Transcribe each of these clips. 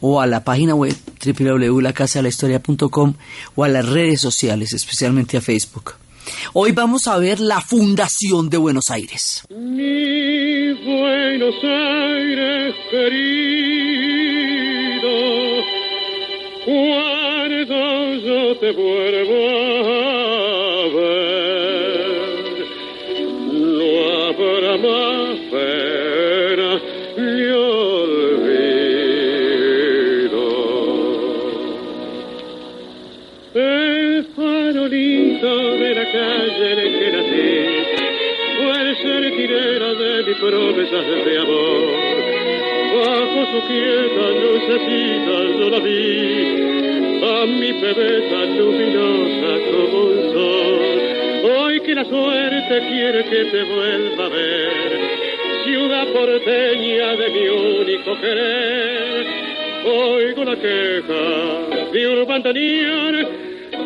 o a la página web www.lacasadelahistoria.com o a las redes sociales, especialmente a Facebook. Hoy vamos a ver la Fundación de Buenos Aires. Mi Buenos Aires querido, cuando yo te vuelvo a ver, no habrá de mis promesas de amor. Bajo su quieta lucecita yo la vi, a mi bebé tan luminosa como un sol. Hoy que la suerte quiere que te vuelva a ver, ciudad porteña de mi único querer. Oigo la queja de un bandoneón,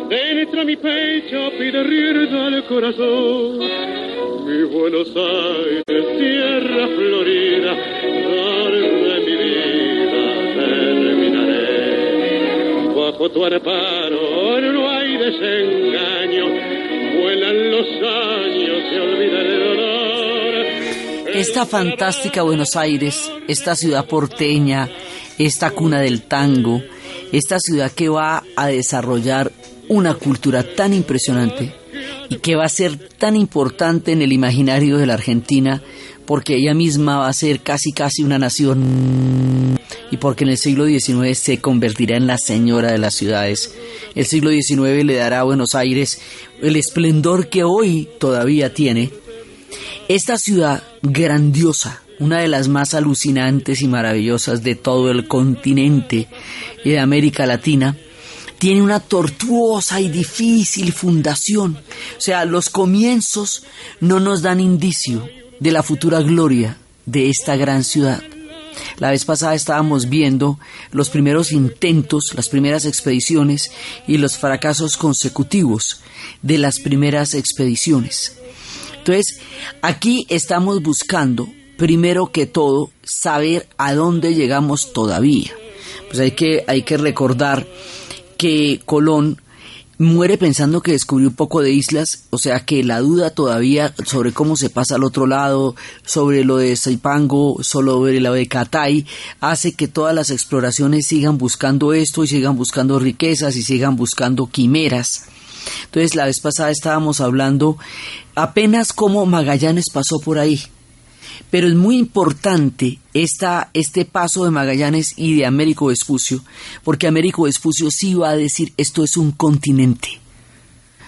dentro mi pecho pide rienda al corazón. Mi Buenos Aires, tierra florida, donde mi vida terminaré. Bajo tu amparo no hay desengaño, vuelan los años, se olvida el dolor. Esta fantástica Buenos Aires, esta ciudad porteña, esta cuna del tango, esta ciudad que va a desarrollar una cultura tan impresionante y que va a ser tan importante en el imaginario de la Argentina porque ella misma va a ser casi casi una nación y porque en el siglo XIX se convertirá en la señora de las ciudades. El siglo XIX le dará a Buenos Aires el esplendor que hoy todavía tiene. Esta ciudad grandiosa, una de las más alucinantes y maravillosas de todo el continente y de América Latina, tiene una tortuosa y difícil fundación. O sea, los comienzos no nos dan indicio de la futura gloria de esta gran ciudad. La vez pasada estábamos viendo los primeros intentos, las primeras expediciones y los fracasos consecutivos de las primeras expediciones. Entonces, aquí estamos buscando, primero que todo, saber a dónde llegamos todavía. Pues hay que, hay que recordar que Colón muere pensando que descubrió un poco de islas, o sea que la duda todavía sobre cómo se pasa al otro lado, sobre lo de Saipango, sobre lo de Catay, hace que todas las exploraciones sigan buscando esto y sigan buscando riquezas y sigan buscando quimeras. Entonces la vez pasada estábamos hablando apenas cómo Magallanes pasó por ahí. Pero es muy importante esta, este paso de Magallanes y de Américo Vespucio, porque Américo Vespucio sí va a decir esto es un continente.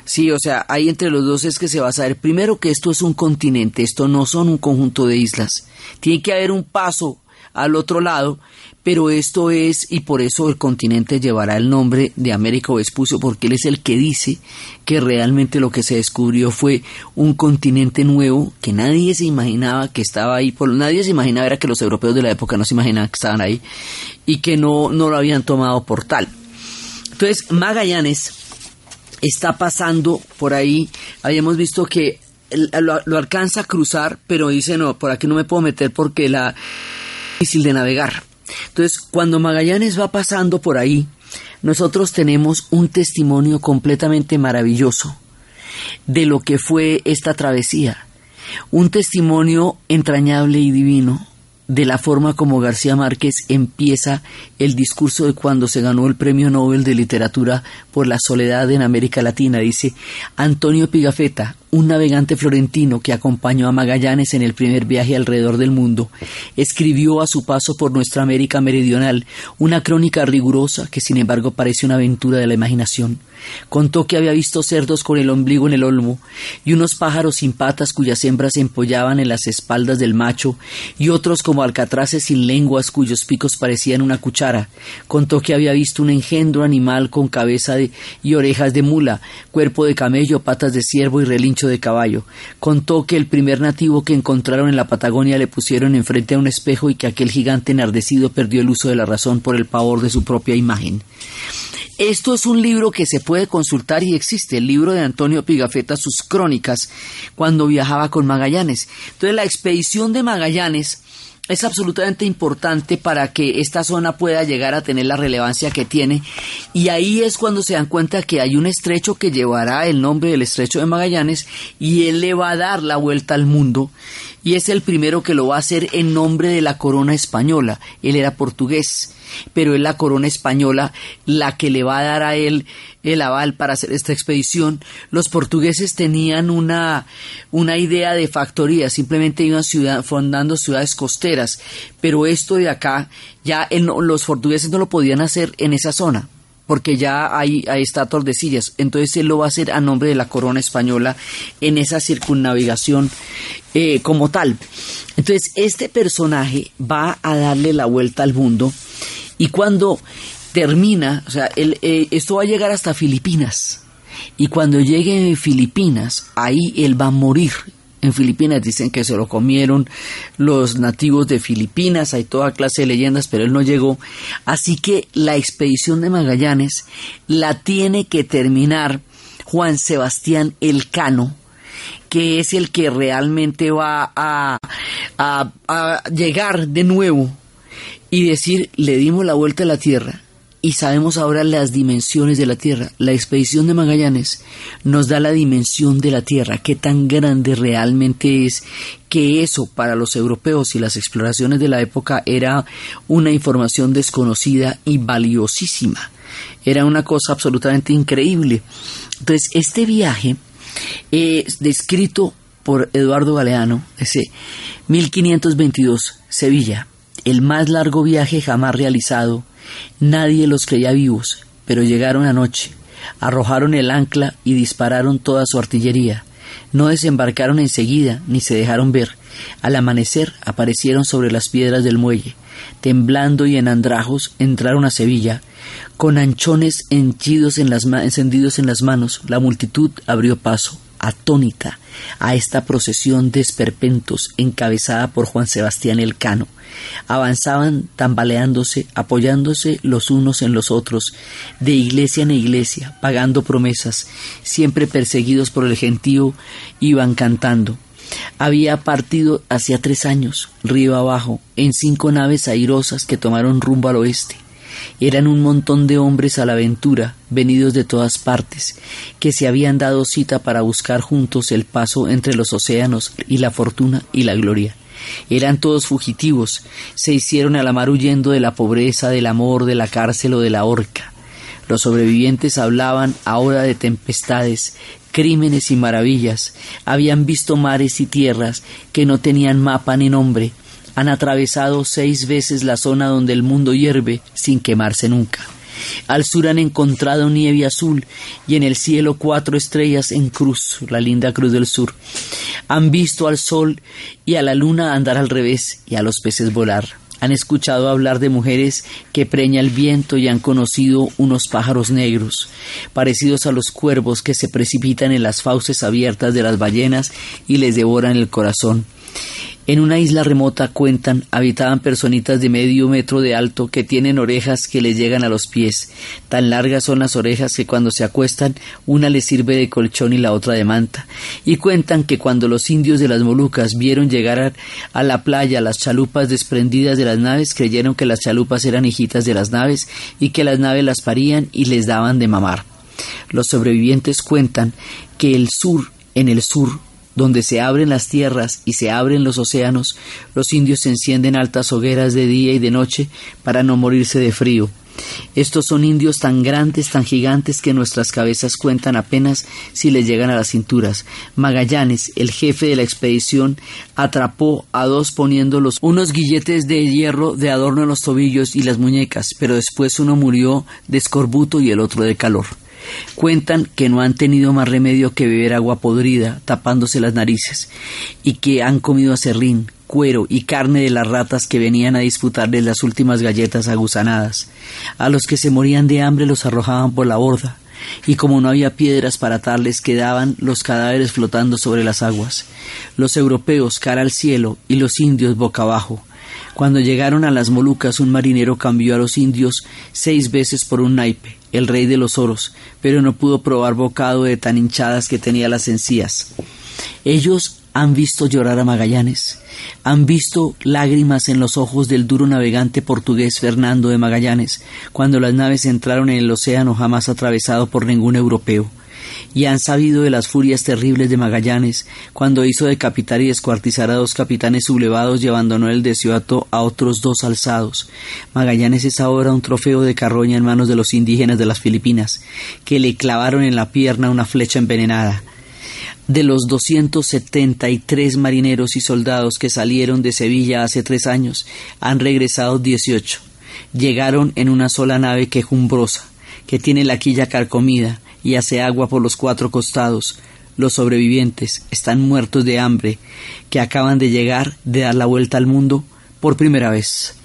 Sí, o sea, ahí entre los dos es que se va a saber primero que esto es un continente, esto no son un conjunto de islas. Tiene que haber un paso al otro lado, pero esto es, y por eso el continente llevará el nombre de Américo Vespucio, porque él es el que dice que realmente lo que se descubrió fue un continente nuevo que nadie se imaginaba que estaba ahí, por, nadie se imaginaba, era que los europeos de la época no se imaginaban que estaban ahí, y que no, no lo habían tomado por tal. Entonces, Magallanes está pasando por ahí, habíamos visto que lo, lo alcanza a cruzar, pero dice, no, por aquí no me puedo meter porque la difícil de navegar. Entonces, cuando Magallanes va pasando por ahí, nosotros tenemos un testimonio completamente maravilloso de lo que fue esta travesía. Un testimonio entrañable y divino de la forma como García Márquez empieza el discurso de cuando se ganó el Premio Nobel de Literatura por la soledad en América Latina. Dice, Antonio Pigafetta, un navegante florentino que acompañó a Magallanes en el primer viaje alrededor del mundo, escribió a su paso por nuestra América meridional una crónica rigurosa que sin embargo parece una aventura de la imaginación. Contó que había visto cerdos con el ombligo en el olmo y unos pájaros sin patas cuyas hembras se empollaban en las espaldas del macho y otros como alcatraces sin lenguas cuyos picos parecían una cuchara. Contó que había visto un engendro animal con cabeza y orejas de mula, cuerpo de camello, patas de ciervo y relincho de caballo. Contó que el primer nativo que encontraron en la Patagonia le pusieron enfrente a un espejo y que aquel gigante enardecido perdió el uso de la razón por el pavor de su propia imagen. Esto es un libro que se puede consultar y existe, el libro de Antonio Pigafetta, sus crónicas, cuando viajaba con Magallanes. Entonces la expedición de Magallanes es absolutamente importante para que esta zona pueda llegar a tener la relevancia que tiene. Y ahí es cuando se dan cuenta que hay un estrecho que llevará el nombre del estrecho de Magallanes y él le va a dar la vuelta al mundo. Y es el primero que lo va a hacer en nombre de la corona española. Él era portugués pero es la corona española la que le va a dar a él el aval para hacer esta expedición. Los portugueses tenían una, una idea de factoría, simplemente iban ciudad, fundando ciudades costeras, pero esto de acá, ya los portugueses no lo podían hacer en esa zona porque ya hay, hay está Tordesillas. Entonces él lo va a hacer a nombre de la corona española en esa circunnavigación eh, como tal. Entonces este personaje va a darle la vuelta al mundo y cuando termina, o sea, eh, esto va a llegar hasta Filipinas. Y cuando llegue a Filipinas, ahí él va a morir. En Filipinas dicen que se lo comieron los nativos de Filipinas, hay toda clase de leyendas, pero él no llegó. Así que la expedición de Magallanes la tiene que terminar Juan Sebastián Elcano, que es el que realmente va a, a llegar de nuevo y decir, le dimos la vuelta a la Tierra y sabemos ahora las dimensiones de la Tierra. La expedición de Magallanes nos da la dimensión de la Tierra, qué tan grande realmente es, que eso para los europeos y las exploraciones de la época era una información desconocida y valiosísima. Era una cosa absolutamente increíble. Entonces, este viaje, es descrito por Eduardo Galeano, ese 1522, Sevilla, el más largo viaje jamás realizado. Nadie los creía vivos, pero llegaron anoche, arrojaron el ancla y dispararon toda su artillería. No desembarcaron enseguida ni se dejaron ver. Al amanecer aparecieron sobre las piedras del muelle. Temblando y en andrajos entraron a Sevilla. Con anchones encendidos en las manos, la multitud abrió paso atónita a esta procesión de esperpentos encabezada por Juan Sebastián Elcano. Avanzaban tambaleándose, apoyándose los unos en los otros, de iglesia en iglesia, pagando promesas, siempre perseguidos por el gentío, iban cantando. Había partido hacía tres años, río abajo, en cinco naves airosas que tomaron rumbo al oeste. Eran un montón de hombres a la aventura, venidos de todas partes, que se habían dado cita para buscar juntos el paso entre los océanos y la fortuna y la gloria. Eran todos fugitivos, se hicieron a la mar huyendo de la pobreza, del amor, de la cárcel o de la horca. Los sobrevivientes hablaban ahora de tempestades, crímenes y maravillas, habían visto mares y tierras que no tenían mapa ni nombre, han atravesado seis veces la zona donde el mundo hierve sin quemarse nunca. Al sur han encontrado nieve azul y en el cielo cuatro estrellas en cruz, la linda cruz del sur. Han visto al sol y a la luna andar al revés y a los peces volar. Han escuchado hablar de mujeres que preña el viento y han conocido unos pájaros negros, parecidos a los cuervos que se precipitan en las fauces abiertas de las ballenas y les devoran el corazón. En una isla remota cuentan habitaban personitas de medio metro de alto que tienen orejas que les llegan a los pies. Tan largas son las orejas que cuando se acuestan una les sirve de colchón y la otra de manta. Y cuentan que cuando los indios de las Molucas vieron llegar a la playa las chalupas desprendidas de las naves, creyeron que las chalupas eran hijitas de las naves y que las naves las parían y les daban de mamar. Los sobrevivientes cuentan que el sur, en el sur, donde se abren las tierras y se abren los océanos, los indios encienden altas hogueras de día y de noche para no morirse de frío. Estos son indios tan grandes, tan gigantes que nuestras cabezas cuentan apenas si les llegan a las cinturas. Magallanes, el jefe de la expedición, atrapó a dos poniéndolos unos guilletes de hierro de adorno en los tobillos y las muñecas, pero después uno murió de escorbuto y el otro de calor. Cuentan que no han tenido más remedio que beber agua podrida, tapándose las narices, y que han comido acerrín, cuero y carne de las ratas que venían a disputarles las últimas galletas agusanadas. A los que se morían de hambre los arrojaban por la borda, y como no había piedras para atarles quedaban los cadáveres flotando sobre las aguas. Los europeos cara al cielo y los indios boca abajo. Cuando llegaron a las Molucas un marinero cambió a los indios seis veces por un naipe, el rey de los oros, pero no pudo probar bocado de tan hinchadas que tenía las encías. Ellos han visto llorar a Magallanes, han visto lágrimas en los ojos del duro navegante portugués Fernando de Magallanes, cuando las naves entraron en el océano jamás atravesado por ningún europeo y han sabido de las furias terribles de Magallanes, cuando hizo decapitar y descuartizar a dos capitanes sublevados y abandonó el desierto a otros dos alzados. Magallanes es ahora un trofeo de carroña en manos de los indígenas de las Filipinas, que le clavaron en la pierna una flecha envenenada. De los 273 marineros y soldados que salieron de Sevilla hace tres años, han regresado 18. Llegaron en una sola nave quejumbrosa, que tiene la quilla carcomida, y hace agua por los cuatro costados. Los sobrevivientes están muertos de hambre, que acaban de llegar de dar la vuelta al mundo por primera vez.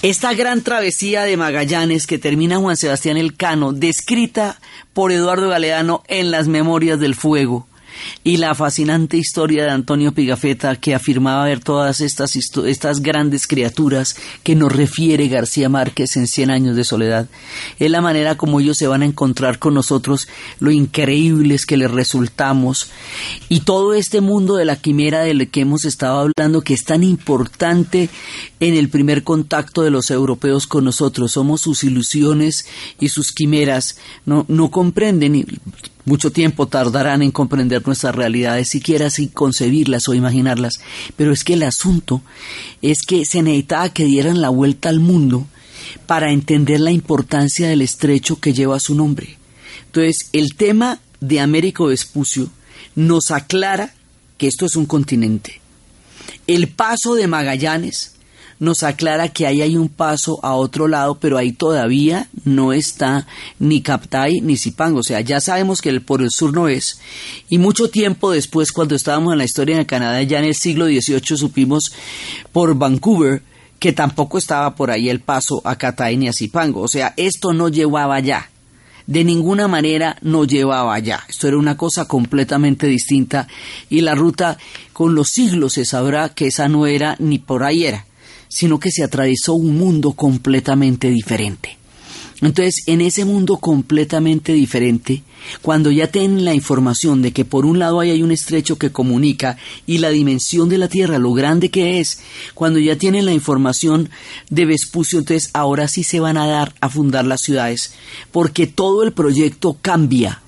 Esta gran travesía de Magallanes que termina Juan Sebastián Elcano, descrita por Eduardo Galeano en las Memorias del Fuego, y la fascinante historia de Antonio Pigafetta que afirmaba ver todas estas, estas grandes criaturas que nos refiere García Márquez en Cien años de soledad. Es la manera como ellos se van a encontrar con nosotros, lo increíbles que les resultamos y todo este mundo de la quimera del que hemos estado hablando que es tan importante en el primer contacto de los europeos con nosotros. Somos sus ilusiones y sus quimeras. No, no comprenden mucho tiempo tardarán en comprender nuestras realidades, siquiera sin concebirlas o imaginarlas. Pero es que el asunto es que se necesitaba que dieran la vuelta al mundo para entender la importancia del estrecho que lleva su nombre. Entonces, el tema de Américo Vespucio nos aclara que esto es un continente. El paso de Magallanes nos aclara que ahí hay un paso a otro lado, pero ahí todavía no está ni Captay ni Zipango. O sea, ya sabemos que el, por el sur no es. Y mucho tiempo después, cuando estábamos en la historia de Canadá, ya en el siglo XVIII, supimos por Vancouver que tampoco estaba por ahí el paso a Catay ni a Zipango. O sea, esto no llevaba allá. De ninguna manera no llevaba allá. Esto era una cosa completamente distinta y la ruta con los siglos se sabrá que esa no era ni por ahí era sino que se atravesó un mundo completamente diferente. Entonces, en ese mundo completamente diferente, cuando ya tienen la información de que por un lado hay un estrecho que comunica y la dimensión de la Tierra, lo grande que es, cuando ya tienen la información de Vespucio, entonces ahora sí se van a dar a fundar las ciudades, porque todo el proyecto cambia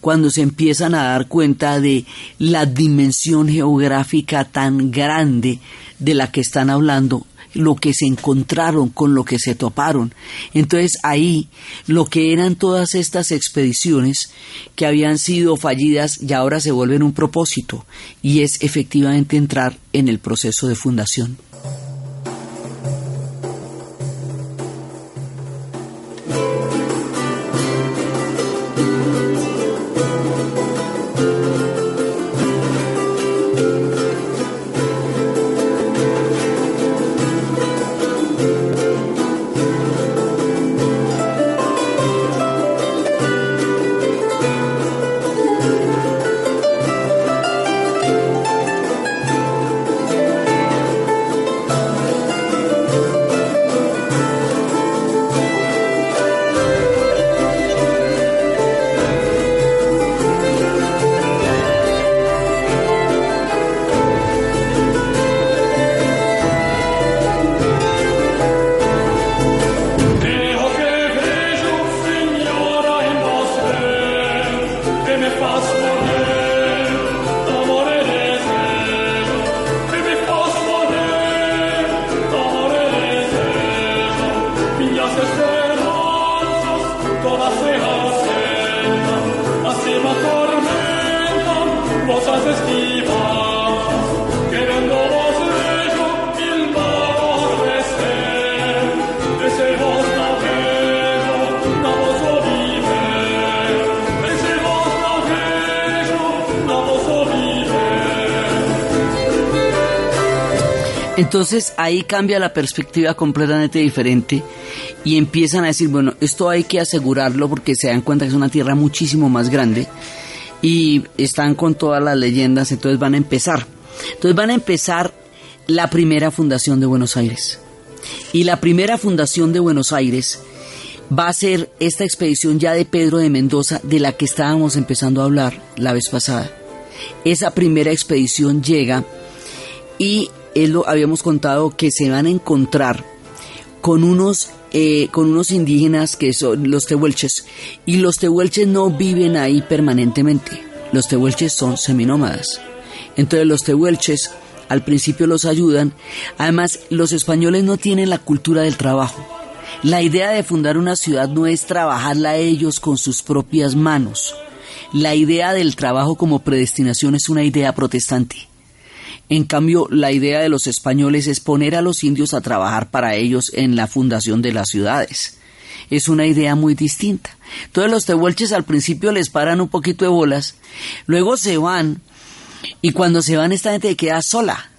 cuando se empiezan a dar cuenta de la dimensión geográfica tan grande de la que están hablando lo que se encontraron con lo que se toparon. Entonces ahí lo que eran todas estas expediciones que habían sido fallidas y ahora se vuelven un propósito y es efectivamente entrar en el proceso de fundación. Entonces ahí cambia la perspectiva completamente diferente y empiezan a decir, bueno, esto hay que asegurarlo porque se dan cuenta que es una tierra muchísimo más grande y están con todas las leyendas, entonces van a empezar. Entonces van a empezar la primera fundación de Buenos Aires. Y la primera fundación de Buenos Aires va a ser esta expedición ya de Pedro de Mendoza de la que estábamos empezando a hablar la vez pasada. Esa primera expedición llega y él lo habíamos contado que se van a encontrar con unos eh, con unos indígenas que son los tehuelches y los tehuelches no viven ahí permanentemente. Los tehuelches son seminómadas. Entonces los tehuelches al principio los ayudan. Además los españoles no tienen la cultura del trabajo. La idea de fundar una ciudad no es trabajarla ellos con sus propias manos. La idea del trabajo como predestinación es una idea protestante en cambio, la idea de los españoles es poner a los indios a trabajar para ellos en la fundación de las ciudades. Es una idea muy distinta. Todos los tehuelches al principio les paran un poquito de bolas, luego se van y cuando se van esta gente queda sola.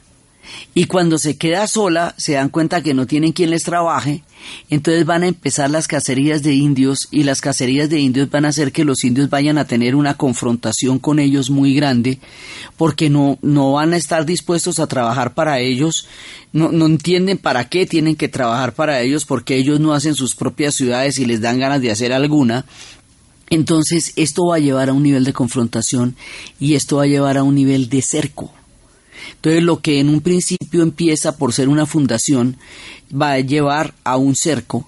Y cuando se queda sola, se dan cuenta que no tienen quien les trabaje, entonces van a empezar las cacerías de indios y las cacerías de indios van a hacer que los indios vayan a tener una confrontación con ellos muy grande, porque no, no van a estar dispuestos a trabajar para ellos, no, no entienden para qué tienen que trabajar para ellos, porque ellos no hacen sus propias ciudades y les dan ganas de hacer alguna, entonces esto va a llevar a un nivel de confrontación y esto va a llevar a un nivel de cerco. Entonces lo que en un principio empieza por ser una fundación va a llevar a un cerco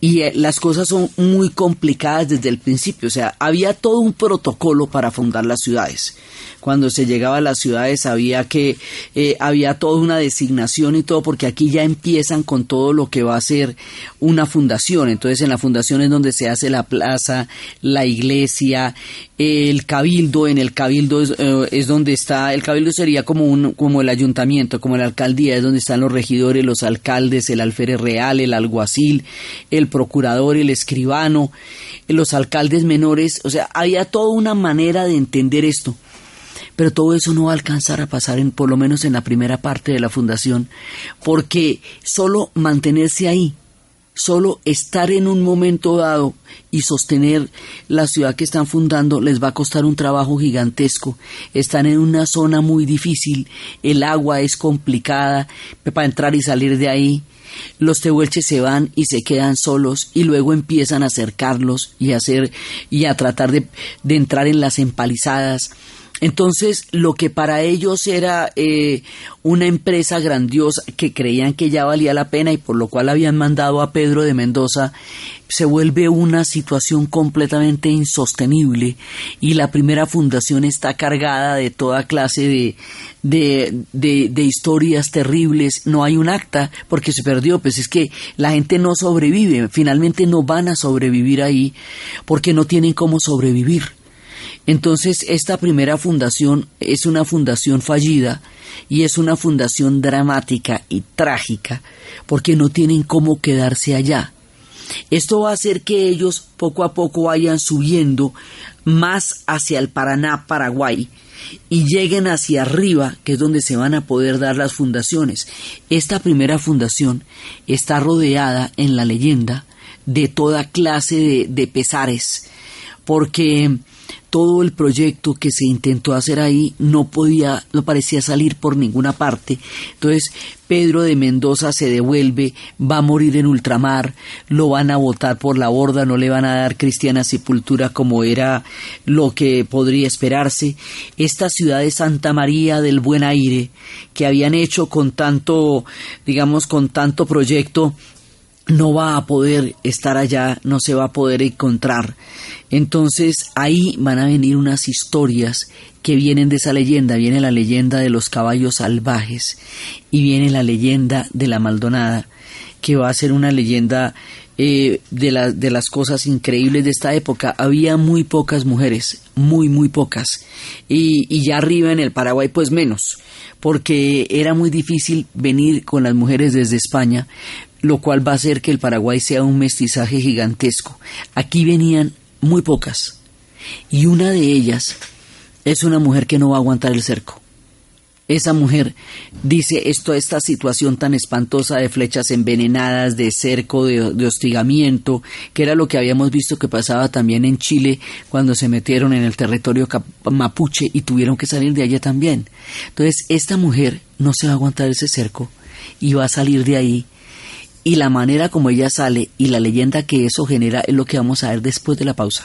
y eh, las cosas son muy complicadas desde el principio, o sea, había todo un protocolo para fundar las ciudades. Cuando se llegaba a las ciudades había que eh, había toda una designación y todo, porque aquí ya empiezan con todo lo que va a ser una fundación. Entonces, en la fundación es donde se hace la plaza, la iglesia, el cabildo. En el cabildo es, eh, donde está, el cabildo sería como un como el ayuntamiento, como la alcaldía, es donde están los regidores, los alcaldes, el alférez real, el alguacil, el procurador, el escribano, los alcaldes menores, o sea, había toda una manera de entender esto. Pero todo eso no va a alcanzar a pasar, en, por lo menos en la primera parte de la fundación, porque solo mantenerse ahí, solo estar en un momento dado y sostener la ciudad que están fundando les va a costar un trabajo gigantesco. Están en una zona muy difícil, el agua es complicada para entrar y salir de ahí. Los tehuelches se van y se quedan solos y luego empiezan a acercarlos y a hacer y a tratar de, de entrar en las empalizadas entonces, lo que para ellos era eh, una empresa grandiosa que creían que ya valía la pena y por lo cual habían mandado a Pedro de Mendoza, se vuelve una situación completamente insostenible y la primera fundación está cargada de toda clase de, de, de, de historias terribles. No hay un acta porque se perdió, pues es que la gente no sobrevive, finalmente no van a sobrevivir ahí porque no tienen cómo sobrevivir. Entonces, esta primera fundación es una fundación fallida y es una fundación dramática y trágica porque no tienen cómo quedarse allá. Esto va a hacer que ellos poco a poco vayan subiendo más hacia el Paraná, Paraguay, y lleguen hacia arriba, que es donde se van a poder dar las fundaciones. Esta primera fundación está rodeada en la leyenda de toda clase de, de pesares, porque todo el proyecto que se intentó hacer ahí no podía, no parecía salir por ninguna parte. Entonces Pedro de Mendoza se devuelve, va a morir en ultramar, lo van a botar por la borda, no le van a dar cristiana sepultura como era lo que podría esperarse. Esta ciudad de Santa María del Buen Aire, que habían hecho con tanto, digamos, con tanto proyecto, no va a poder estar allá, no se va a poder encontrar. Entonces ahí van a venir unas historias que vienen de esa leyenda. Viene la leyenda de los caballos salvajes y viene la leyenda de la Maldonada, que va a ser una leyenda eh, de, de las cosas increíbles de esta época. Había muy pocas mujeres, muy, muy pocas. Y, y ya arriba en el Paraguay, pues menos, porque era muy difícil venir con las mujeres desde España, lo cual va a hacer que el Paraguay sea un mestizaje gigantesco. Aquí venían muy pocas, y una de ellas es una mujer que no va a aguantar el cerco. esa mujer dice esto, esta situación tan espantosa de flechas envenenadas, de cerco, de, de, hostigamiento, que era lo que habíamos visto que pasaba también en Chile cuando se metieron en el territorio mapuche y tuvieron que salir de allá también. Entonces, esta mujer no se va a aguantar ese cerco y va a salir de ahí. Y la manera como ella sale y la leyenda que eso genera es lo que vamos a ver después de la pausa.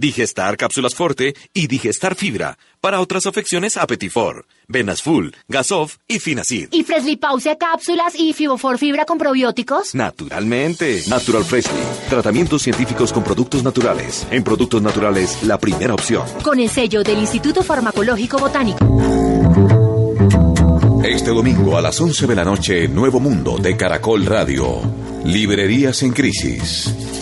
Digestar Cápsulas Forte y Digestar Fibra. Para otras afecciones, Apetifor, Venas Full, Gasof y Finacid. ¿Y Freshly Pause Cápsulas y Fibofor Fibra con probióticos? Naturalmente. Natural Freshly. Tratamientos científicos con productos naturales. En productos naturales, la primera opción. Con el sello del Instituto Farmacológico Botánico. Este domingo a las 11 de la noche, Nuevo Mundo de Caracol Radio. Librerías en crisis.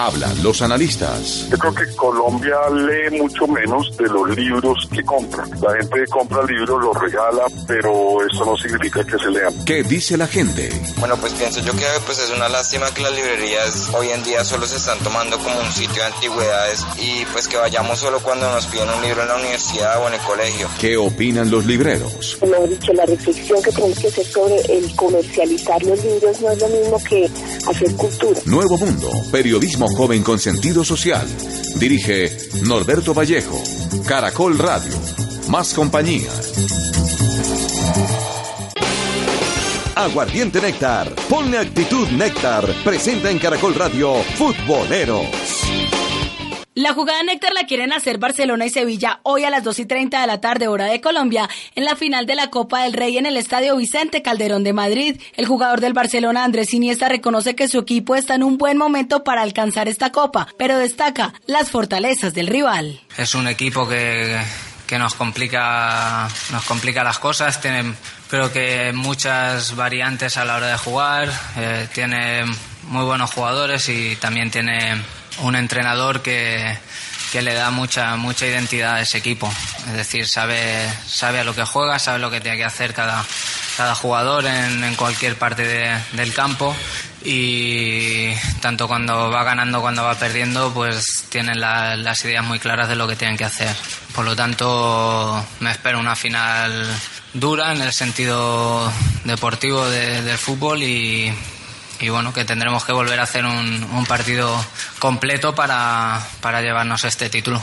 Hablan los analistas. Yo creo que Colombia lee mucho menos de los libros que compra. La gente compra libros, los regala, pero eso no significa que se lean. ¿Qué dice la gente? Bueno, pues pienso yo que pues es una lástima que las librerías hoy en día solo se están tomando como un sitio de antigüedades y pues que vayamos solo cuando nos piden un libro en la universidad o en el colegio. ¿Qué opinan los libreros? Como he dicho, la reflexión que tenemos que hacer sobre el comercializar los libros no es lo mismo que hacer cultura. Nuevo Mundo, periodismo joven con sentido social. Dirige Norberto Vallejo. Caracol Radio. Más compañía. Aguardiente Néctar. Ponle actitud Néctar. Presenta en Caracol Radio Futboleros. La jugada Néctar la quieren hacer Barcelona y Sevilla hoy a las 2 y 30 de la tarde, hora de Colombia, en la final de la Copa del Rey en el Estadio Vicente Calderón de Madrid. El jugador del Barcelona, Andrés Iniesta, reconoce que su equipo está en un buen momento para alcanzar esta Copa, pero destaca las fortalezas del rival. Es un equipo que, que nos complica, nos complica las cosas, tiene creo que muchas variantes a la hora de jugar, eh, tiene muy buenos jugadores y también tiene un entrenador que, que le da mucha mucha identidad a ese equipo. Es decir, sabe, sabe a lo que juega, sabe lo que tiene que hacer cada, cada jugador en, cualquier parte de- del campo y tanto cuando va ganando cuando va perdiendo pues tienen la- las ideas muy claras de lo que tienen que hacer. Por lo tanto me espero una final dura en el sentido deportivo de- del fútbol y, y bueno, que tendremos que volver a hacer un, un partido completo para, para llevarnos este título.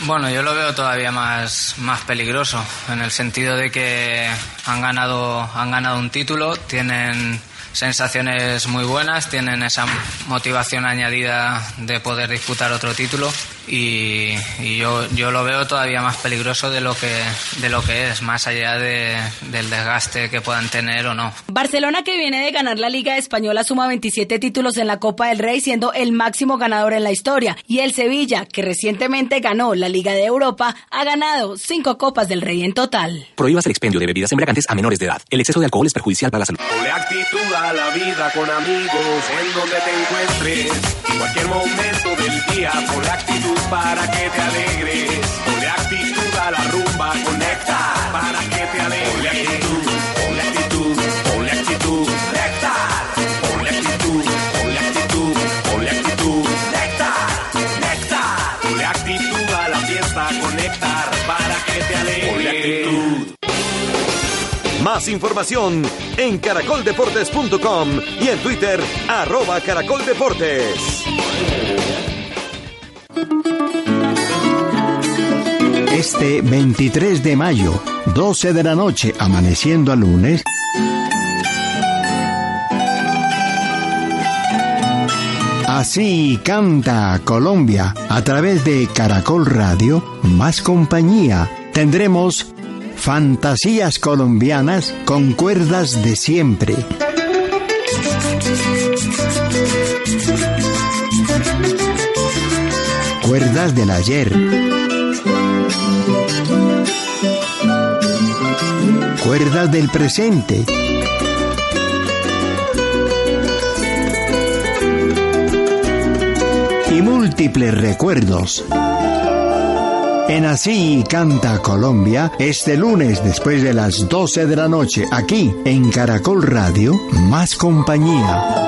Bueno, yo lo veo todavía más, más peligroso, en el sentido de que han ganado, han ganado un título, tienen sensaciones muy buenas, tienen esa motivación añadida de poder disputar otro título y, y yo, yo lo veo todavía más peligroso de lo que, de lo que es, más allá de- del desgaste que puedan tener o no. Barcelona que viene de ganar la Liga Española suma 27 títulos en la Copa del Rey siendo el máximo ganador en la historia y el Sevilla que recientemente ganó la Liga de Europa ha ganado cinco Copas del Rey en total. Prohíbas el expendio de bebidas embriagantes a menores de edad. El exceso de alcohol es perjudicial para la salud. Ponle actitud a la vida con amigos en donde te encuentres. En cualquier momento del día, con actitud para que te alegres. Ponle actitud a la rumba, conecta para que te alegres. Ponle actitud, ponle actitud, ponle actitud, nectar. Ponle actitud, ponle actitud, ponle actitud, nectar, nectar. Ponle actitud a la fiesta, conectar para que te alegres. Ponle actitud. Más información en caracoldeportes.com y en Twitter, arroba caracoldeportes. Este 23 de mayo, 12 de la noche, amaneciendo a lunes, Así canta Colombia a través de Caracol Radio, más compañía. Tendremos fantasías colombianas con cuerdas de siempre. Cuerdas del ayer. Cuerdas del presente. Y múltiples recuerdos. En Así Canta Colombia, este lunes después de las 12 de la noche, aquí en Caracol Radio, más compañía.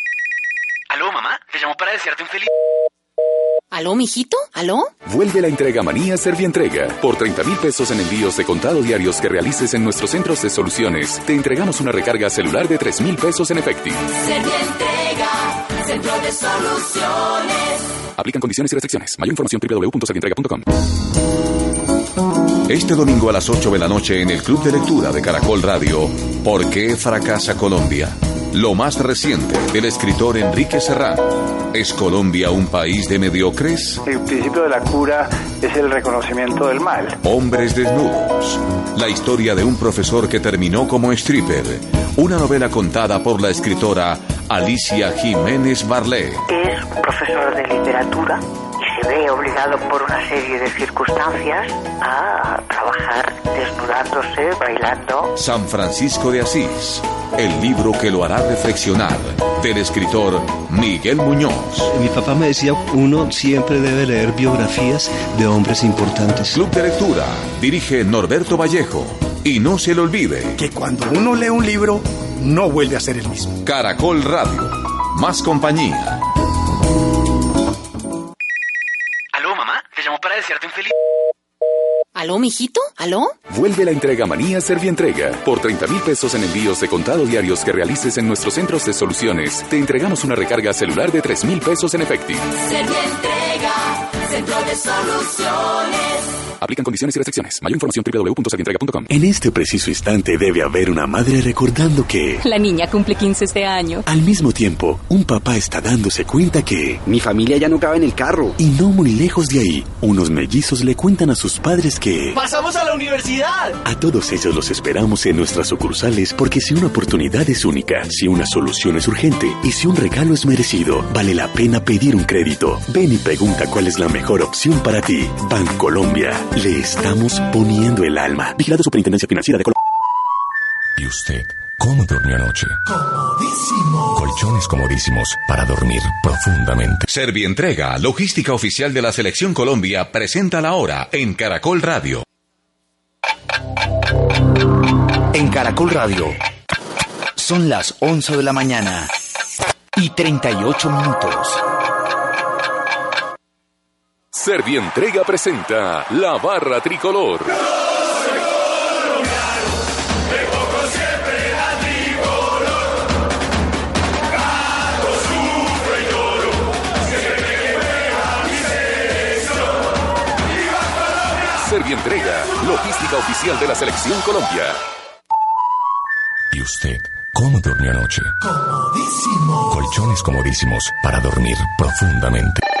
Llamo para desearte un feliz... ¿Aló, mijito? ¿Aló? Vuelve la entrega manía Servientrega. Por 30 mil pesos en envíos de contado diarios que realices en nuestros centros de soluciones, te entregamos una recarga celular de 3 mil pesos en efectivo. Servientrega, centro de soluciones. Aplican condiciones y restricciones. Mayor información www.servientrega.com. Este domingo a las 8 de la noche en el Club de Lectura de Caracol Radio, ¿Por qué fracasa Colombia? Lo más reciente del escritor Enrique Serrano. ¿Es Colombia un país de mediocres? El principio de la cura es el reconocimiento del mal. Hombres desnudos. La historia de un profesor que terminó como stripper. Una novela contada por la escritora Alicia Jiménez Barlé. Es profesor de literatura se ve obligado por una serie de circunstancias a trabajar desnudándose, bailando. San Francisco de Asís. El libro que lo hará reflexionar. Del escritor Miguel Muñoz. Mi papá me decía, uno siempre debe leer biografías de hombres importantes. Club de Lectura. Dirige Norberto Vallejo. Y no se le olvide que cuando uno lee un libro, no vuelve a ser el mismo. Caracol Radio. Más compañía. Desearte un feliz... ¿Aló, mijito? ¿Aló? Vuelve la entrega manía Servientrega. Por 30 mil pesos en envíos de contado diarios que realices en nuestros centros de soluciones, te entregamos una recarga celular de 3 mil pesos en efectivo. Servientrega, centro de soluciones. Aplican condiciones y restricciones. Mayor información www.servientrega.com. En este preciso instante debe haber una madre recordando que... La niña cumple 15 este año. Al mismo tiempo, un papá está dándose cuenta que... Mi familia ya no cabe en el carro. Y no muy lejos de ahí, unos mellizos le cuentan a sus padres que... ¡Pasamos a la universidad! A todos ellos los esperamos en nuestras sucursales porque si una oportunidad es única, si una solución es urgente y si un regalo es merecido, vale la pena pedir un crédito. Ven y pregunta cuál es la mejor opción para ti. Bancolombia. Le estamos poniendo el alma. Vigilado Superintendencia Financiera de Colombia. ¿Y usted cómo durmió anoche? Comodísimo. Colchones comodísimos para dormir profundamente. Servientrega, logística oficial de la Selección Colombia, presenta la hora en Caracol Radio. En Caracol Radio son las 11 de la mañana y 38 minutos. Servientrega presenta La Barra Tricolor. Servientrega, logística oficial de la Selección Colombia. ¿Y ¿Y usted cómo durmió anoche? Comodísimo. Colchones comodísimos para dormir profundamente.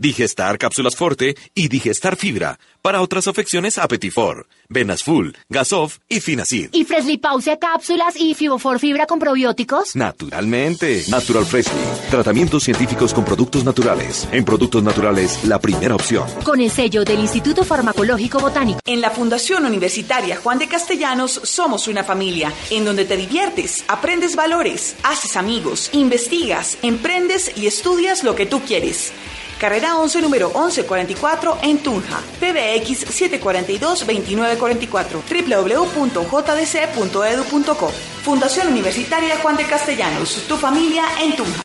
Digestar Cápsulas Forte y Digestar Fibra. Para otras afecciones, Apetifor, Venas Full, Gasof y Finacid. ¿Y Freshly Pause Cápsulas y Fibofor Fibra con probióticos? Naturalmente. Natural Freshly. Tratamientos científicos con productos naturales. En productos naturales, la primera opción. Con el sello del Instituto Farmacológico Botánico. En la Fundación Universitaria Juan de Castellanos somos una familia en donde te diviertes, aprendes valores, haces amigos, investigas, emprendes y estudias lo que tú quieres. Carrera 11, número 1144 en Tunja. PBX 742-2944. www.jdc.edu.co. Fundación Universitaria Juan de Castellanos. Tu familia en Tunja.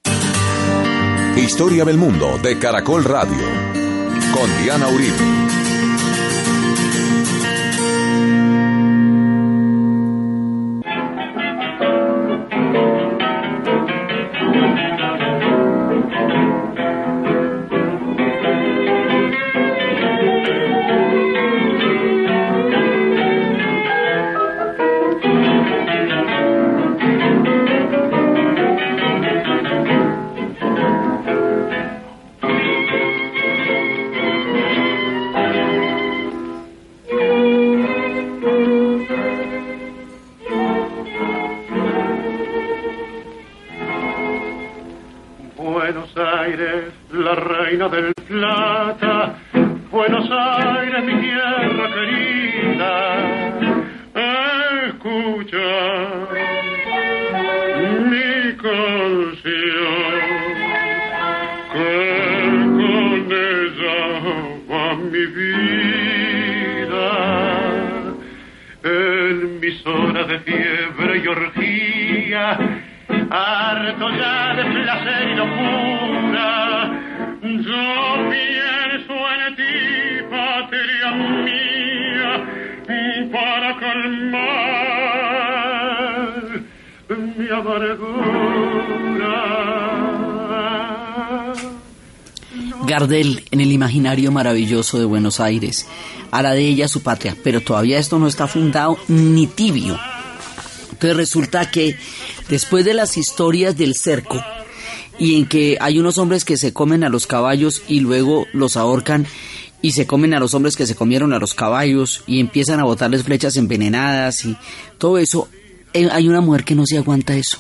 Historia del mundo de Caracol Radio. Con Diana Uribe. La reina del plata. Buenos Aires, mi tierra querida. Escucha mi canción. Que con ella va mi vida. En mis horas de fiebre y orgía harto ya de placer y locura. Yo pienso en ti, patria mía, para calmar mi amargura. Gardel en el imaginario maravilloso de Buenos Aires hará de ella su patria, pero todavía esto no está fundado ni tibio. Entonces resulta que después de las historias del cerco, y en que hay unos hombres que se comen a los caballos y luego los ahorcan y se comen a los hombres que se comieron a los caballos y empiezan a botarles flechas envenenadas y todo eso, eh, hay una mujer que no se aguanta eso.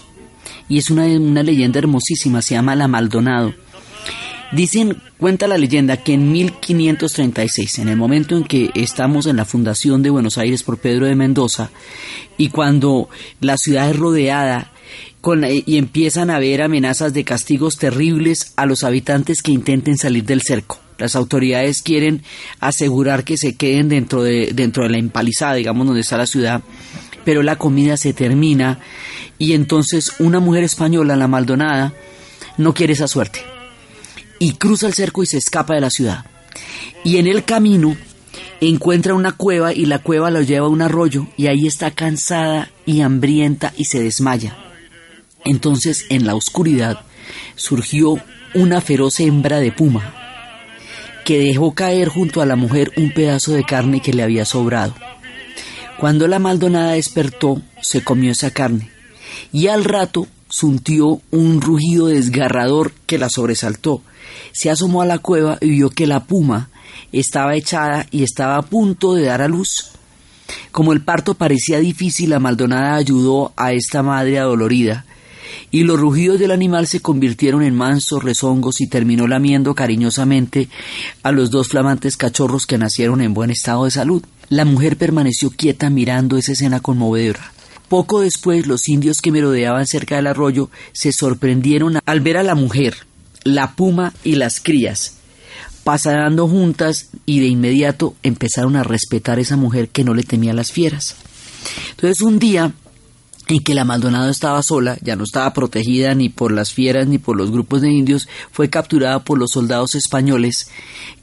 Y es una, una leyenda hermosísima, se llama La Maldonado. Dicen, cuenta la leyenda que en 1536, en el momento en que estamos en la fundación de Buenos Aires por Pedro de Mendoza, y cuando la ciudad es rodeada con, y empiezan a haber amenazas de castigos terribles a los habitantes que intenten salir del cerco. Las autoridades quieren asegurar que se queden dentro de, dentro de la empalizada, digamos, donde está la ciudad, pero la comida se termina y entonces una mujer española, la Maldonada, no quiere esa suerte y cruza el cerco y se escapa de la ciudad. Y en el camino encuentra una cueva y la cueva lo lleva a un arroyo y ahí está cansada y hambrienta y se desmaya. Entonces en la oscuridad surgió una feroz hembra de puma que dejó caer junto a la mujer un pedazo de carne que le había sobrado. Cuando la Maldonada despertó, se comió esa carne y al rato sintió un rugido desgarrador que la sobresaltó. Se asomó a la cueva y vio que la puma estaba echada y estaba a punto de dar a luz. Como el parto parecía difícil, la Maldonada ayudó a esta madre adolorida, y los rugidos del animal se convirtieron en mansos rezongos y terminó lamiendo cariñosamente a los dos flamantes cachorros que nacieron en buen estado de salud. La mujer permaneció quieta mirando esa escena conmovedora. Poco después los indios que merodeaban cerca del arroyo se sorprendieron al ver a la mujer, la puma y las crías pasando juntas y de inmediato empezaron a respetar a esa mujer que no le temía a las fieras. Entonces un día en que la Maldonado estaba sola, ya no estaba protegida ni por las fieras ni por los grupos de indios, fue capturada por los soldados españoles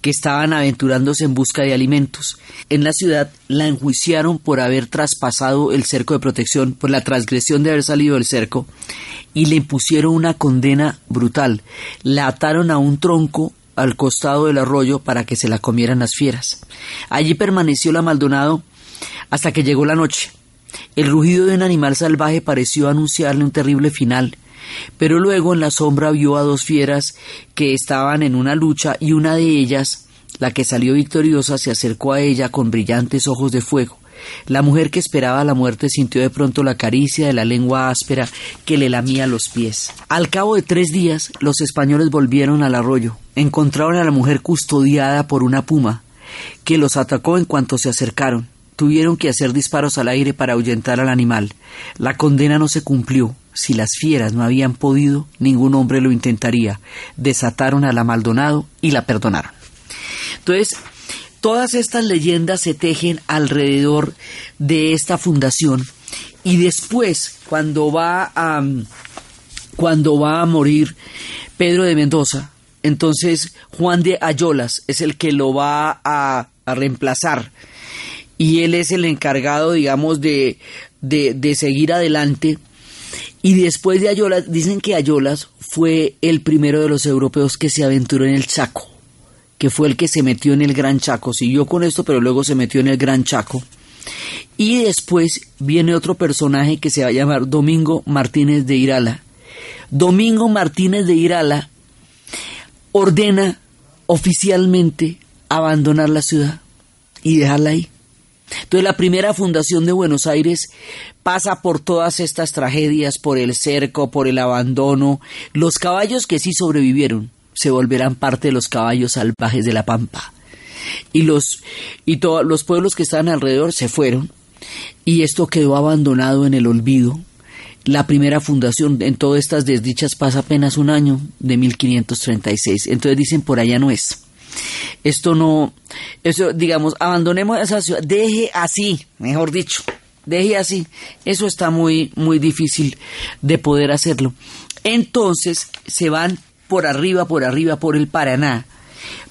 que estaban aventurándose en busca de alimentos. En la ciudad la enjuiciaron por haber traspasado el cerco de protección, por la transgresión de haber salido del cerco, y le impusieron una condena brutal. La ataron a un tronco al costado del arroyo para que se la comieran las fieras. Allí permaneció la Maldonado hasta que llegó la noche. El rugido de un animal salvaje pareció anunciarle un terrible final, pero luego en la sombra vio a dos fieras que estaban en una lucha y una de ellas, la que salió victoriosa, se acercó a ella con brillantes ojos de fuego. La mujer que esperaba la muerte sintió de pronto la caricia de la lengua áspera que le lamía los pies. Al cabo de tres días, los españoles volvieron al arroyo. Encontraron a la mujer custodiada por una puma, que los atacó en cuanto se acercaron tuvieron que hacer disparos al aire para ahuyentar al animal. La condena no se cumplió. Si las fieras no habían podido, ningún hombre lo intentaría. Desataron a la Maldonado y la perdonaron. Entonces, todas estas leyendas se tejen alrededor de esta fundación y después, cuando va a, cuando va a morir Pedro de Mendoza, entonces Juan de Ayolas es el que lo va a reemplazar y él es el encargado, digamos, de, de, seguir adelante. Y después de Ayolas, dicen que Ayolas fue el primero de los europeos que se aventuró en el Chaco, que fue el que se metió en el Gran Chaco. Siguió con esto, pero luego se metió en el Gran Chaco. Y después viene otro personaje que se va a llamar Domingo Martínez de Irala. Domingo Martínez de Irala ordena oficialmente abandonar la ciudad y dejarla ahí. Entonces la primera fundación de Buenos Aires pasa por todas estas tragedias, por el cerco, por el abandono. Los caballos que sí sobrevivieron se volverán parte de los caballos salvajes de la pampa. Y los, y todos los pueblos que estaban alrededor se fueron y esto quedó abandonado en el olvido. La primera fundación en todas estas desdichas pasa apenas un año de 1536. Entonces dicen por allá no es. Esto no, eso, digamos, abandonemos esa ciudad, deje así, mejor dicho, deje así. Eso está muy, muy difícil de poder hacerlo. Entonces se van por arriba, por arriba, por el Paraná,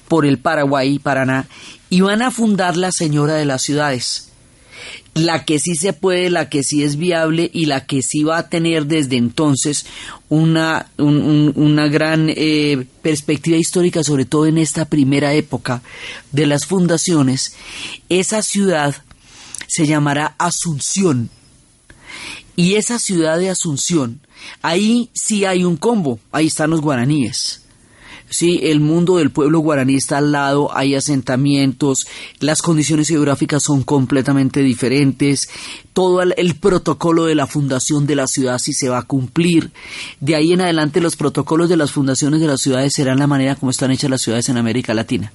por el Paraguay, Paraná, y van a fundar la Señora de las Ciudades la que sí se puede, la que sí es viable y la que sí va a tener desde entonces una, una gran eh, perspectiva histórica, sobre todo en esta primera época de las fundaciones, esa ciudad se llamará Asunción. Y esa ciudad de Asunción, ahí sí hay un combo, ahí están los guaraníes Sí, el mundo del pueblo guaraní está al lado, hay asentamientos, las condiciones geográficas son completamente diferentes, todo el, protocolo de la fundación de la ciudad sí se va a cumplir. De ahí en adelante los protocolos de las fundaciones de las ciudades serán la manera como están hechas las ciudades en América Latina.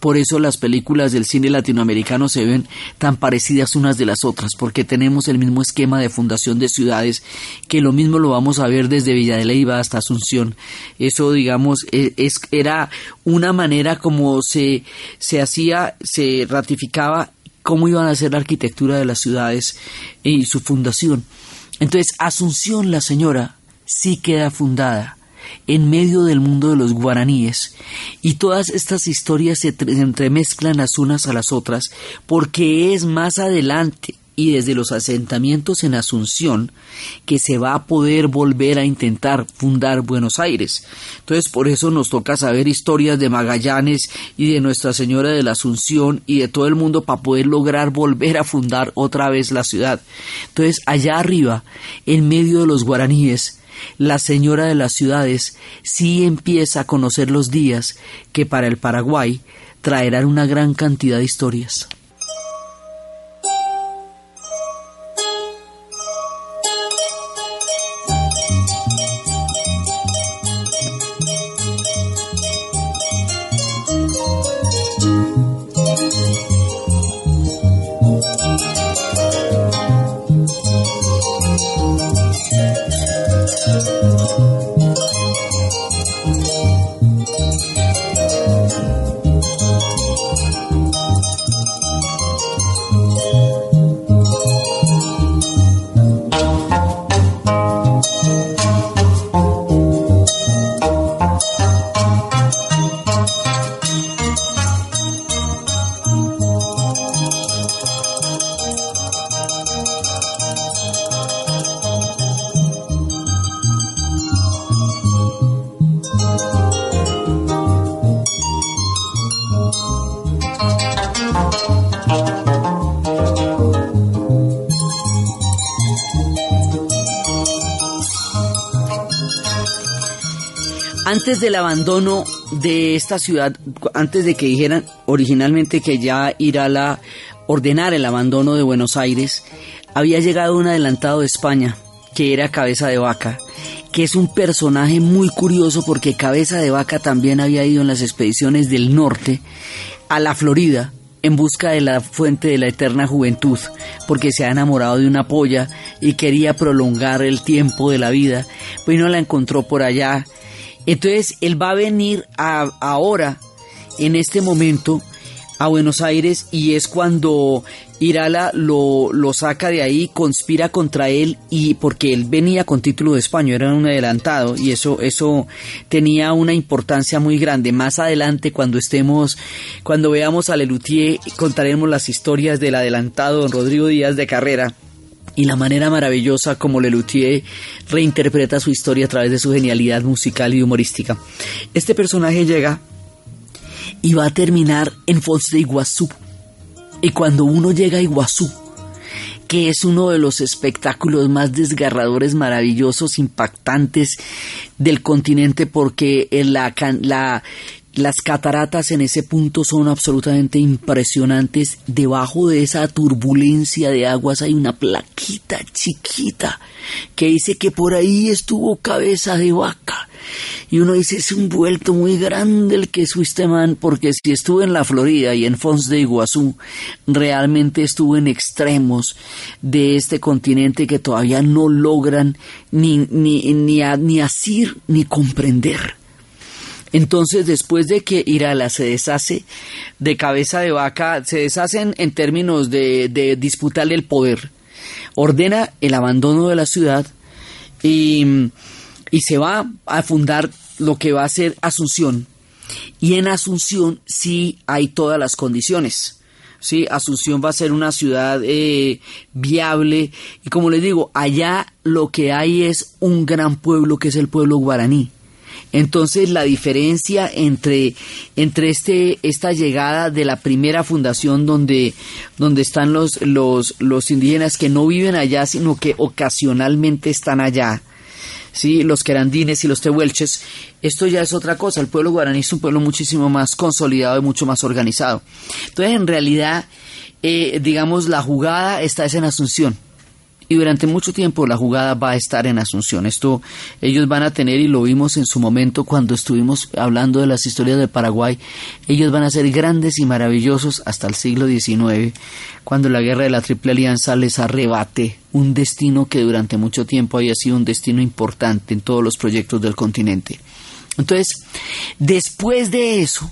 Por eso las películas del cine latinoamericano se ven tan parecidas unas de las otras, porque tenemos el mismo esquema de fundación de ciudades, que lo mismo lo vamos a ver desde Villa hasta Asunción. Eso, digamos, e, es, era una manera como se, se hacía, se ratificaba cómo iban a ser la arquitectura de las ciudades y su fundación. Entonces, Asunción, la señora, sí queda fundada en medio del mundo de los guaraníes y todas estas historias se entremezclan las unas a las otras porque es más adelante y desde los asentamientos en Asunción que se va a poder volver a intentar fundar Buenos Aires. Entonces por eso nos toca saber historias de Magallanes y de Nuestra Señora de la Asunción y de todo el mundo para poder lograr volver a fundar otra vez la ciudad. Entonces allá arriba, en medio de los guaraníes, la señora de las ciudades sí empieza a conocer los días que para el Paraguay traerán una gran cantidad de historias. Antes del abandono de esta ciudad, antes de que dijeran originalmente que ya Irala ordenar el abandono de Buenos Aires, había llegado un adelantado de España, que era Cabeza de Vaca, que es un personaje muy curioso porque Cabeza de Vaca también había ido en las expediciones del norte a la Florida en busca de la fuente de la eterna juventud, porque se ha enamorado de una polla y quería prolongar el tiempo de la vida, pues no la encontró por allá. Entonces él va a venir a, ahora, en este momento, a Buenos Aires y es cuando Irala lo, lo saca de ahí, conspira contra él y porque él venía con título de España, era un adelantado y eso, eso tenía una importancia muy grande. Más adelante cuando estemos, cuando veamos a Lelutier, contaremos las historias del adelantado don Rodrigo Díaz de Carrera y la manera maravillosa como Lelutier reinterpreta su historia a través de su genialidad musical y humorística. Este personaje llega y va a terminar en Foz de Iguazú. Y cuando uno llega a Iguazú, que es uno de los espectáculos más desgarradores, maravillosos, impactantes del continente, porque la, la, las cataratas en ese punto son absolutamente impresionantes. Debajo de esa turbulencia de aguas hay una plaquita chiquita que dice que por ahí estuvo cabeza de vaca. Y uno dice, es un vuelto muy grande el que es man, porque si estuvo en la Florida y en Fons de Iguazú, realmente estuvo en extremos de este continente que todavía no logran ni, ni, ni, ni asir ni comprender. Entonces, después de que Irala se deshace de cabeza de vaca, se deshacen en términos de, disputarle el poder, ordena el abandono de la ciudad y, y se va a fundar lo que va a ser Asunción. Y en Asunción sí hay todas las condiciones. Sí, Asunción va a ser una ciudad eh, viable y como les digo, allá lo que hay es un gran pueblo que es el pueblo guaraní. Entonces la diferencia entre, entre este, esta llegada de la primera fundación donde, donde están los, los, los indígenas que no viven allá, sino que ocasionalmente están allá, ¿sí? los querandines y los tehuelches, esto ya es otra cosa. El pueblo guaraní es un pueblo muchísimo más consolidado y mucho más organizado. Entonces, en realidad, eh, digamos, la jugada está en Asunción y durante mucho tiempo la jugada va a estar en Asunción. Esto ellos van a tener y lo vimos en su momento cuando estuvimos hablando de las historias de Paraguay. Ellos van a ser grandes y maravillosos hasta el siglo XIX, cuando la guerra de la Triple Alianza les arrebate un destino que durante mucho tiempo había sido un destino importante en todos los proyectos del continente. Entonces, después de eso,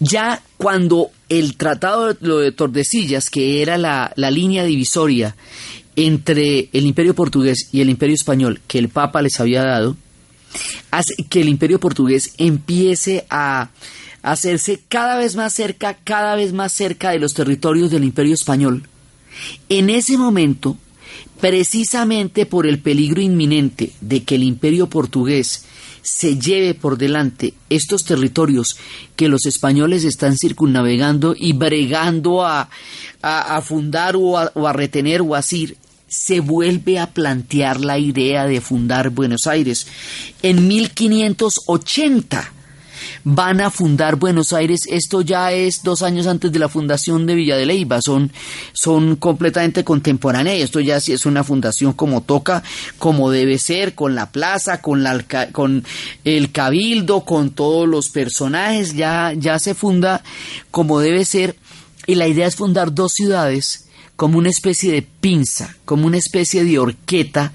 ya cuando el tratado de Tordesillas, que era la línea divisoria entre el imperio portugués y el imperio español que el Papa les había dado, hace que el imperio portugués empiece a hacerse cada vez más cerca, cada vez más cerca de los territorios del imperio español. En ese momento, precisamente por el peligro inminente de que el imperio portugués se lleve por delante estos territorios que los españoles están circunnavegando y bregando a, a, fundar o a, o a retener o a asir, se vuelve a plantear la idea de fundar Buenos Aires. En 1580 van a fundar Buenos Aires. Esto ya es dos años antes de la fundación de Villa de Leyva. Son, son completamente contemporáneas. Esto ya sí es una fundación como toca, como debe ser, con la plaza, con, la, con el cabildo, con todos los personajes. Ya, ya se funda como debe ser. Y la idea es fundar dos ciudades como una especie de pinza, como una especie de horqueta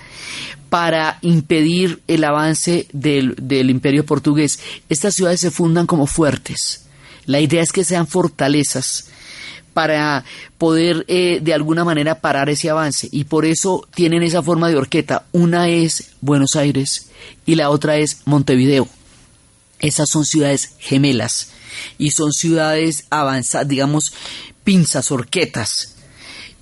para impedir el avance del, imperio portugués. Estas ciudades se fundan como fuertes. La idea es que sean fortalezas para poder eh, de alguna manera parar ese avance y por eso tienen esa forma de horqueta. Una es Buenos Aires y la otra es Montevideo. Esas son ciudades gemelas y son ciudades avanzadas, digamos, pinzas, horquetas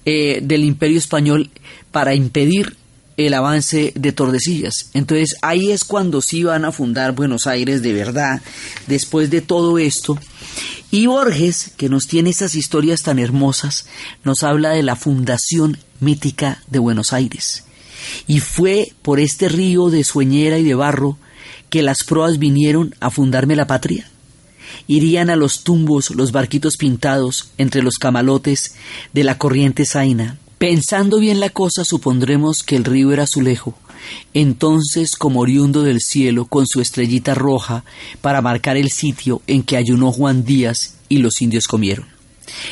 eh, del imperio español para impedir el avance de Tordesillas. Entonces ahí es cuando sí van a fundar Buenos Aires de verdad, después de todo esto. Y Borges, que nos tiene esas historias tan hermosas, nos habla de la fundación mítica de Buenos Aires. Y fue por este río de sueñera y de barro que las proas vinieron a fundarme la patria? Irían a los tumbos los barquitos pintados entre los camalotes de la corriente zaina. Pensando bien la cosa, supondremos que el río era azulejo, entonces como oriundo del cielo con su estrellita roja para marcar el sitio en que ayunó Juan Díaz y los indios comieron.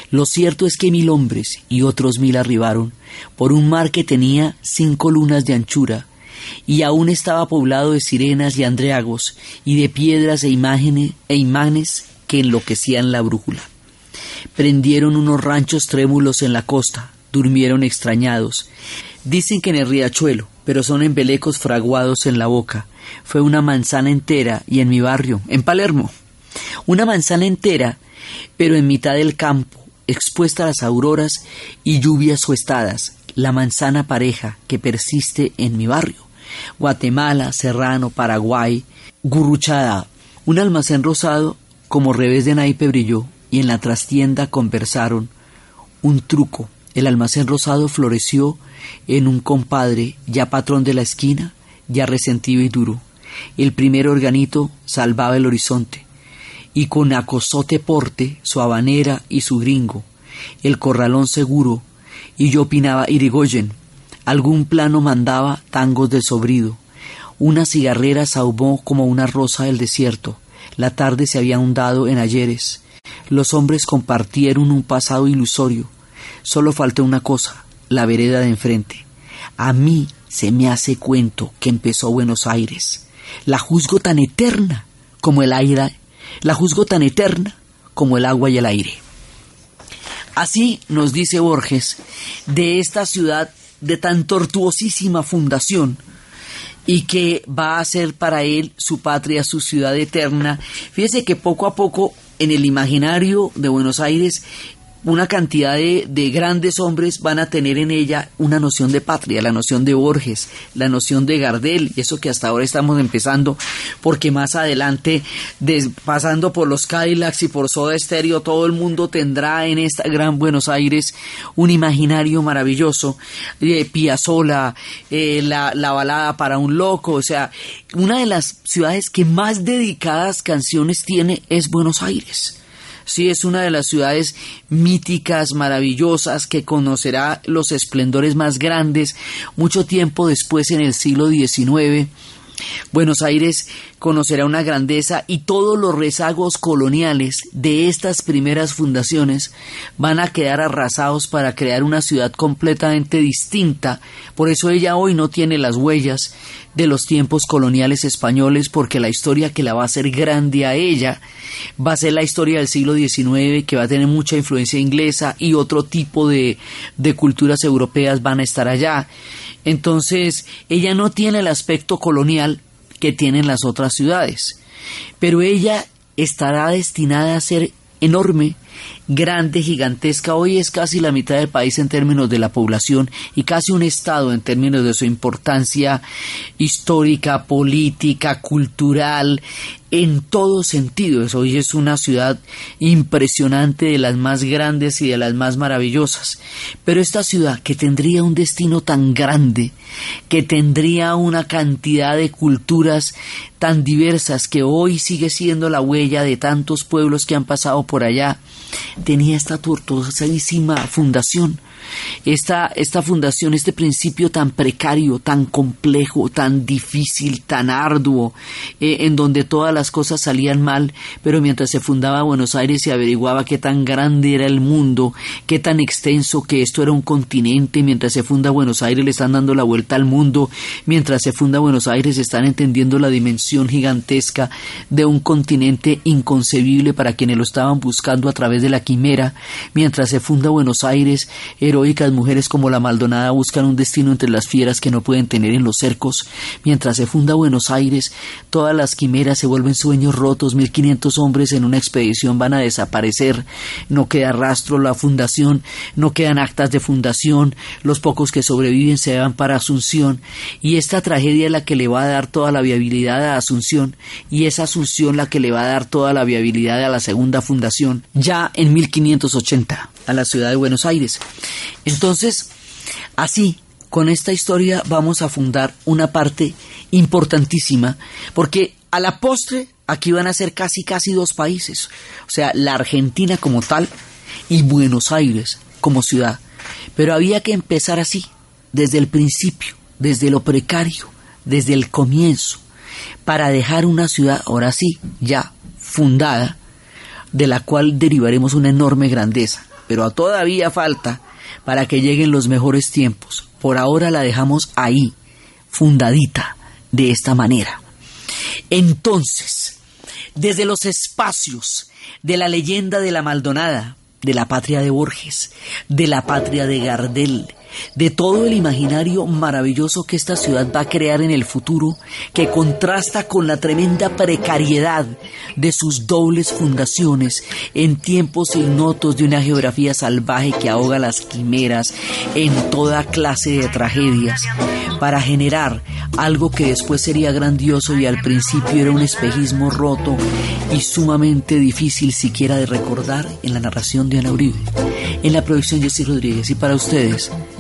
Lo cierto es que mil hombres y otros mil arribaron por un mar que tenía cinco lunas de anchura y aún estaba poblado de sirenas y andreagos y de piedras e, imágenes, e imanes que enloquecían la brújula. Prendieron unos ranchos trémulos en la costa, durmieron extrañados. Dicen que en el riachuelo, pero son embelecos fraguados en la boca. Fue una manzana entera y en mi barrio, en Palermo. Una manzana entera, pero en mitad del campo, expuesta a las auroras y lluvias suestadas, la manzana pareja que persiste en mi barrio. Guatemala, Serrano, Paraguay, Gurruchada. Un almacén rosado como revés de naipe brilló y en la trastienda conversaron un truco. El almacén rosado floreció en un compadre ya patrón de la esquina, ya resentido y duro. El primer organito salvaba el horizonte y con acosote porte su habanera y su gringo, el corralón seguro, y yo opinaba Irigoyen, algún plano mandaba tangos de sobrido, una cigarrera saumó como una rosa del desierto, la tarde se había hundado en ayeres, los hombres compartieron un pasado ilusorio, solo faltó una cosa, la vereda de enfrente. A mí se me hace cuento que empezó Buenos Aires, la juzgo tan eterna como el aire la juzgo tan eterna como el agua y el aire. Así nos dice Borges de esta ciudad de tan tortuosísima fundación y que va a ser para él su patria, su ciudad eterna. Fíjese que poco a poco en el imaginario de Buenos Aires una cantidad de, de, grandes hombres van a tener en ella una noción de patria, la noción de Borges, la noción de Gardel, y eso que hasta ahora estamos empezando, porque más adelante, pasando por los Cadillacs y por Soda Stereo, todo el mundo tendrá en esta gran Buenos Aires un imaginario maravilloso, de Piazzolla, eh, la, la balada para un loco, o sea, una de las ciudades que más dedicadas canciones tiene es Buenos Aires. Sí, es una de las ciudades míticas, maravillosas, que conocerá los esplendores más grandes mucho tiempo después en el siglo XIX. Buenos Aires conocerá una grandeza y todos los rezagos coloniales de estas primeras fundaciones van a quedar arrasados para crear una ciudad completamente distinta. Por eso ella hoy no tiene las huellas de los tiempos coloniales españoles porque la historia que la va a hacer grande a ella va a ser la historia del siglo XIX que va a tener mucha influencia inglesa y otro tipo de, de culturas europeas van a estar allá. Entonces, ella no tiene el aspecto colonial que tienen las otras ciudades, pero ella estará destinada a ser enorme grande, gigantesca. Hoy es casi la mitad del país en términos de la población y casi un estado en términos de su importancia histórica, política, cultural, en todo sentido. Hoy es una ciudad impresionante, de las más grandes y de las más maravillosas. Pero esta ciudad que tendría un destino tan grande, que tendría una cantidad de culturas tan diversas, que hoy sigue siendo la huella de tantos pueblos que han pasado por allá, tenía esta tortuosísima fundación esta, esta fundación, este principio tan precario, tan complejo, tan difícil, tan arduo, eh, en donde todas las cosas salían mal, pero mientras se fundaba Buenos Aires se averiguaba qué tan grande era el mundo, qué tan extenso que esto era un continente, mientras se funda Buenos Aires le están dando la vuelta al mundo, mientras se funda Buenos Aires están entendiendo la dimensión gigantesca de un continente inconcebible para quienes lo estaban buscando a través de la quimera, mientras se funda Buenos Aires, mujeres como la Maldonada buscan un destino entre las fieras que no pueden tener en los cercos. Mientras se funda Buenos Aires, todas las quimeras se vuelven sueños rotos. 1500 hombres en una expedición van a desaparecer. No queda rastro la fundación, no quedan actas de fundación. Los pocos que sobreviven se van para Asunción. Y esta tragedia es la que le va a dar toda la viabilidad a Asunción. Y es Asunción la que le va a dar toda la viabilidad a la segunda fundación, ya en 1580, a la ciudad de Buenos Aires. Entonces, así, con esta historia vamos a fundar una parte importantísima, porque A la postre, aquí van a ser casi casi dos países, o sea, la Argentina como tal y Buenos Aires como ciudad. Pero había que empezar así, desde el principio, desde lo precario, desde el comienzo, para dejar una ciudad, ahora sí, ya fundada, de la cual derivaremos una enorme grandeza. Pero todavía falta para que lleguen los mejores tiempos. Por ahora la dejamos ahí, fundadita, de esta manera. Entonces, desde los espacios de la leyenda de la Maldonada, de la patria de Borges, de la patria de Gardel, de todo el imaginario maravilloso que esta ciudad va a crear en el futuro, que contrasta con la tremenda precariedad de sus dobles fundaciones en tiempos ignotos de una geografía salvaje que ahoga las quimeras en toda clase de tragedias, para generar algo que después sería grandioso y al principio era un espejismo roto y sumamente difícil siquiera de recordar en la narración de Ana Uribe. En la producción Jessy Rodríguez y para ustedes,